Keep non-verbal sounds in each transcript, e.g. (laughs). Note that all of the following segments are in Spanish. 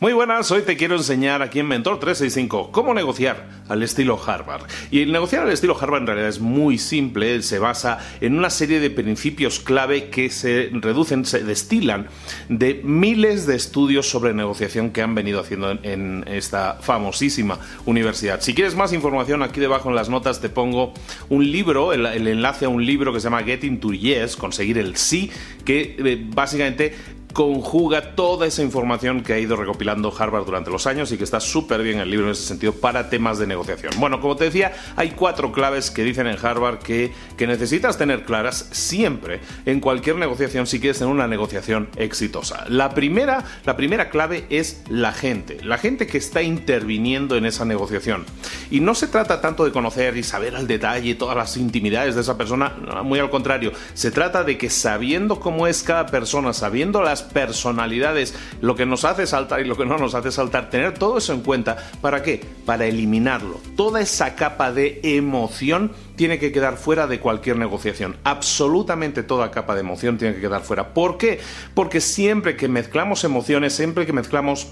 Muy buenas, hoy te quiero enseñar aquí en Mentor 365 cómo negociar al estilo Harvard. Y el negociar al estilo Harvard en realidad es muy simple, se basa en una serie de principios clave que se reducen, se destilan de miles de estudios sobre negociación que han venido haciendo en, esta famosísima universidad. Si quieres más información, aquí debajo en las notas te pongo un libro, el, enlace a un libro que se llama Getting to Yes, conseguir el sí, que eh, básicamente conjuga toda esa información que ha ido recopilando Harvard durante los años y que está súper bien el libro en ese sentido para temas de negociación. Bueno, como te decía, hay cuatro claves que dicen en Harvard que, que necesitas tener claras siempre en cualquier negociación si quieres tener una negociación exitosa. La primera, la primera clave es la gente, la gente que está interviniendo en esa negociación. Y no se trata tanto de conocer y saber al detalle todas las intimidades de esa persona, muy al contrario, se trata de que sabiendo cómo es cada persona, sabiendo las personalidades, lo que nos hace saltar y lo que no nos hace saltar, tener todo eso en cuenta. ¿Para qué? Para eliminarlo. Toda esa capa de emoción tiene que quedar fuera de cualquier negociación. Absolutamente toda capa de emoción tiene que quedar fuera. ¿Por qué? Porque siempre que mezclamos emociones, siempre que mezclamos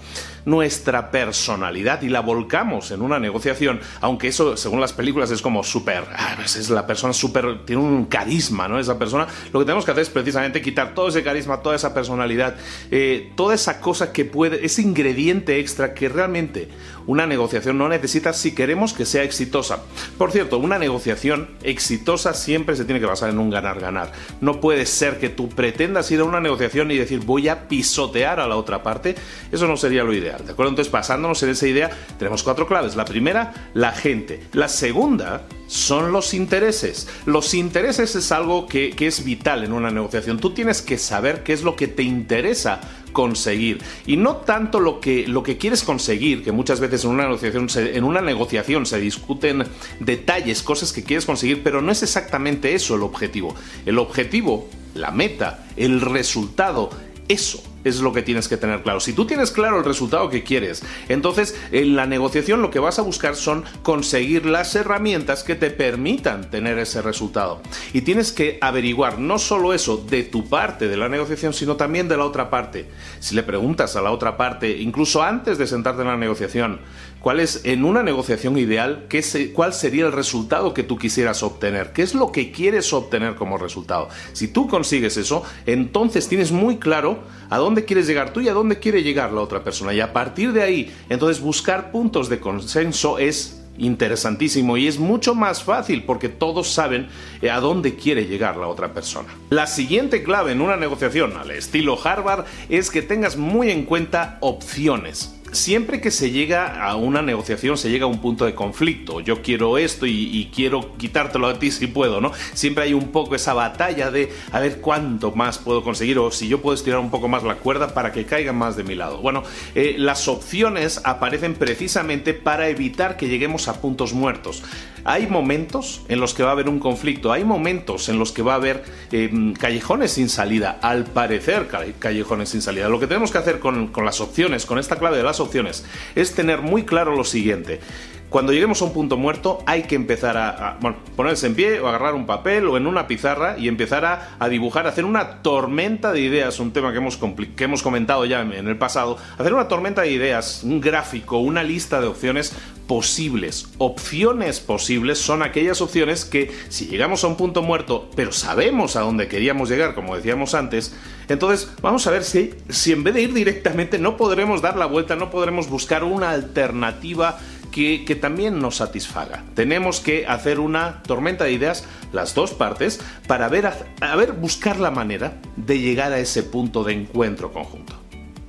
nuestra personalidad y la volcamos en una negociación, aunque eso, según las películas, es como súper, ah, pues es la persona súper, tiene un carisma, ¿no? Esa persona, lo que tenemos que hacer es precisamente quitar todo ese carisma, toda esa personalidad, eh, toda esa cosa que puede, ese ingrediente extra que realmente una negociación no necesita si queremos que sea exitosa. Por cierto, una negociación exitosa siempre se tiene que basar en un ganar-ganar. No puede ser que tú pretendas ir a una negociación y decir voy a pisotear a la otra parte. Eso no sería lo ideal, ¿de acuerdo? Entonces, basándonos en esa idea, tenemos cuatro claves. La primera, la gente. La segunda son los intereses. Los intereses es algo que, que es vital en una negociación. Tú tienes que saber qué es lo que te interesa conseguir. Y no tanto lo que, lo que quieres conseguir, que muchas veces en una, negociación en una negociación se discuten detalles, cosas que quieres conseguir, pero no es exactamente eso el objetivo. El objetivo, la meta, el resultado, eso es lo que tienes que tener claro. Si tú tienes claro el resultado que quieres, entonces en la negociación lo que vas a buscar son conseguir las herramientas que te permitan tener ese resultado. Y tienes que averiguar no solo eso de tu parte de la negociación, sino también de la otra parte. Si le preguntas a la otra parte, incluso antes de sentarte en la negociación, cuál es en una negociación ideal, qué cuál sería el resultado que tú quisieras obtener, qué es lo que quieres obtener como resultado. Si tú consigues eso, entonces tienes muy claro a dónde quieres llegar tú y a dónde quiere llegar la otra persona. Y a partir de ahí, entonces buscar puntos de consenso es interesantísimo y es mucho más fácil porque todos saben eh, a dónde quiere llegar la otra persona. La siguiente clave en una negociación al estilo Harvard es que tengas muy en cuenta opciones siempre que se llega a una negociación, se llega a un punto de conflicto. Yo quiero esto y, quiero quitártelo a ti si puedo, ¿no? Siempre hay un poco esa batalla de a ver cuánto más puedo conseguir o si yo puedo estirar un poco más la cuerda para que caigan más de mi lado. Bueno, eh, las opciones aparecen precisamente para evitar que lleguemos a puntos muertos. Hay momentos en los que va a haber un conflicto, hay momentos en los que va a haber eh, callejones sin salida, al parecer callejones sin salida. Lo que tenemos que hacer con, las opciones, con esta clave de las opciones, es tener muy claro lo siguiente. Cuando lleguemos a un punto muerto hay que empezar a, ponerse en pie o agarrar un papel o en una pizarra y empezar a, dibujar, hacer una tormenta de ideas, un tema que hemos, que hemos comentado ya en el pasado, hacer una tormenta de ideas, un gráfico, una lista de opciones posibles. Opciones posibles son aquellas opciones que si llegamos a un punto muerto, pero sabemos a dónde queríamos llegar, como decíamos antes, entonces vamos a ver si, si en vez de ir directamente no podremos dar la vuelta, no podremos buscar una alternativa que, también nos satisfaga. Tenemos que hacer una tormenta de ideas, las dos partes, para ver, a ver, buscar la manera de llegar a ese punto de encuentro conjunto.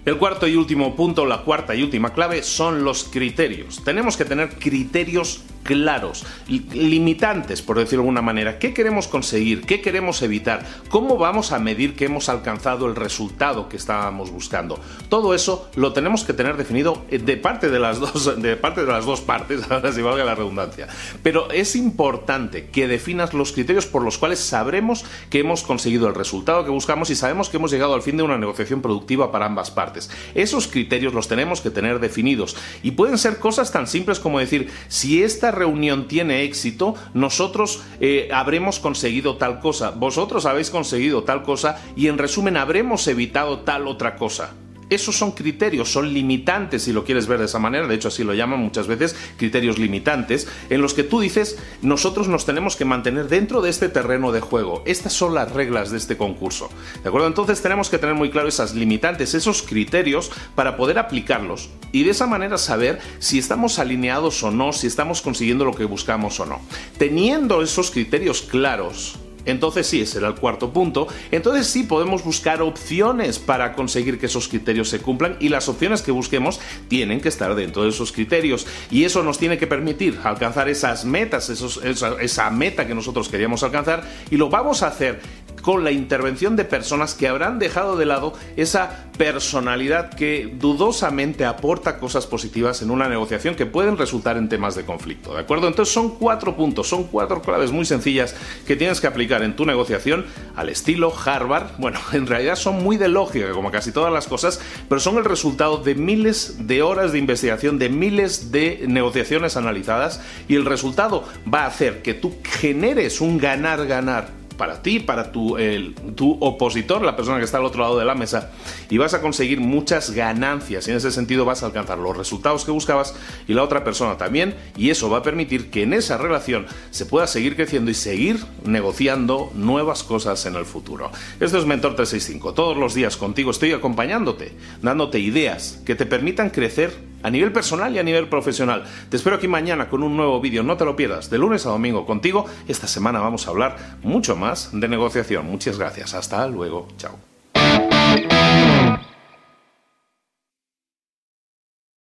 El cuarto y último punto, la cuarta y última clave son los criterios. Tenemos que tener criterios claros, limitantes, por decirlo de alguna manera. ¿Qué queremos conseguir? ¿Qué queremos evitar? ¿Cómo vamos a medir que hemos alcanzado el resultado que estábamos buscando? Todo eso lo tenemos que tener definido eh, de parte de las (laughs) dos, de parte de las dos partes, (laughs) ahora si valga la redundancia. Pero es importante que definas los criterios por los cuales sabremos que hemos conseguido el resultado que buscamos y sabemos que hemos llegado al fin de una negociación productiva para ambas partes. Esos criterios los tenemos que tener definidos y pueden ser cosas tan simples como decir si esta reunión tiene éxito, nosotros eh, habremos conseguido tal cosa, vosotros habéis conseguido tal cosa y en resumen habremos evitado tal otra cosa. Esos son criterios, son limitantes si lo quieres ver de esa manera, de hecho así lo llaman muchas veces, criterios limitantes, en los que tú dices, nosotros nos tenemos que mantener dentro de este terreno de juego, estas son las reglas de este concurso. ¿De acuerdo? Entonces tenemos que tener muy claro esas limitantes, esos criterios para poder aplicarlos y de esa manera saber si estamos alineados o no, si estamos consiguiendo lo que buscamos o no. Teniendo esos criterios claros, entonces sí, ese era el cuarto punto. Entonces sí podemos buscar opciones para conseguir que esos criterios se cumplan y las opciones que busquemos tienen que estar dentro de esos criterios. Y eso nos tiene que permitir alcanzar esas metas, esa, esa meta que nosotros queríamos alcanzar y lo vamos a hacer con la intervención de personas que habrán dejado de lado esa personalidad que dudosamente aporta cosas positivas en una negociación que pueden resultar en temas de conflicto. ¿De acuerdo? Entonces son cuatro puntos, son cuatro claves muy sencillas que tienes que aplicar en tu negociación al estilo Harvard. Bueno, (laughs) en realidad son muy de lógica, como casi todas las cosas, pero son el resultado de miles de horas de investigación, de miles de negociaciones analizadas y el resultado va a hacer que tú generes un ganar-ganar para ti, para tu, tu opositor, la persona que está al otro lado de la mesa, y vas a conseguir muchas ganancias y en ese sentido vas a alcanzar los resultados que buscabas y la otra persona también, y eso va a permitir que en esa relación se pueda seguir creciendo y seguir negociando nuevas cosas en el futuro. Esto es Mentor 365, todos los días contigo estoy acompañándote, dándote ideas que te permitan crecer a nivel personal y a nivel profesional. Te espero aquí mañana con un nuevo vídeo, no te lo pierdas, de lunes a domingo contigo. Esta semana vamos a hablar mucho más de negociación. Muchas gracias, hasta luego, chao.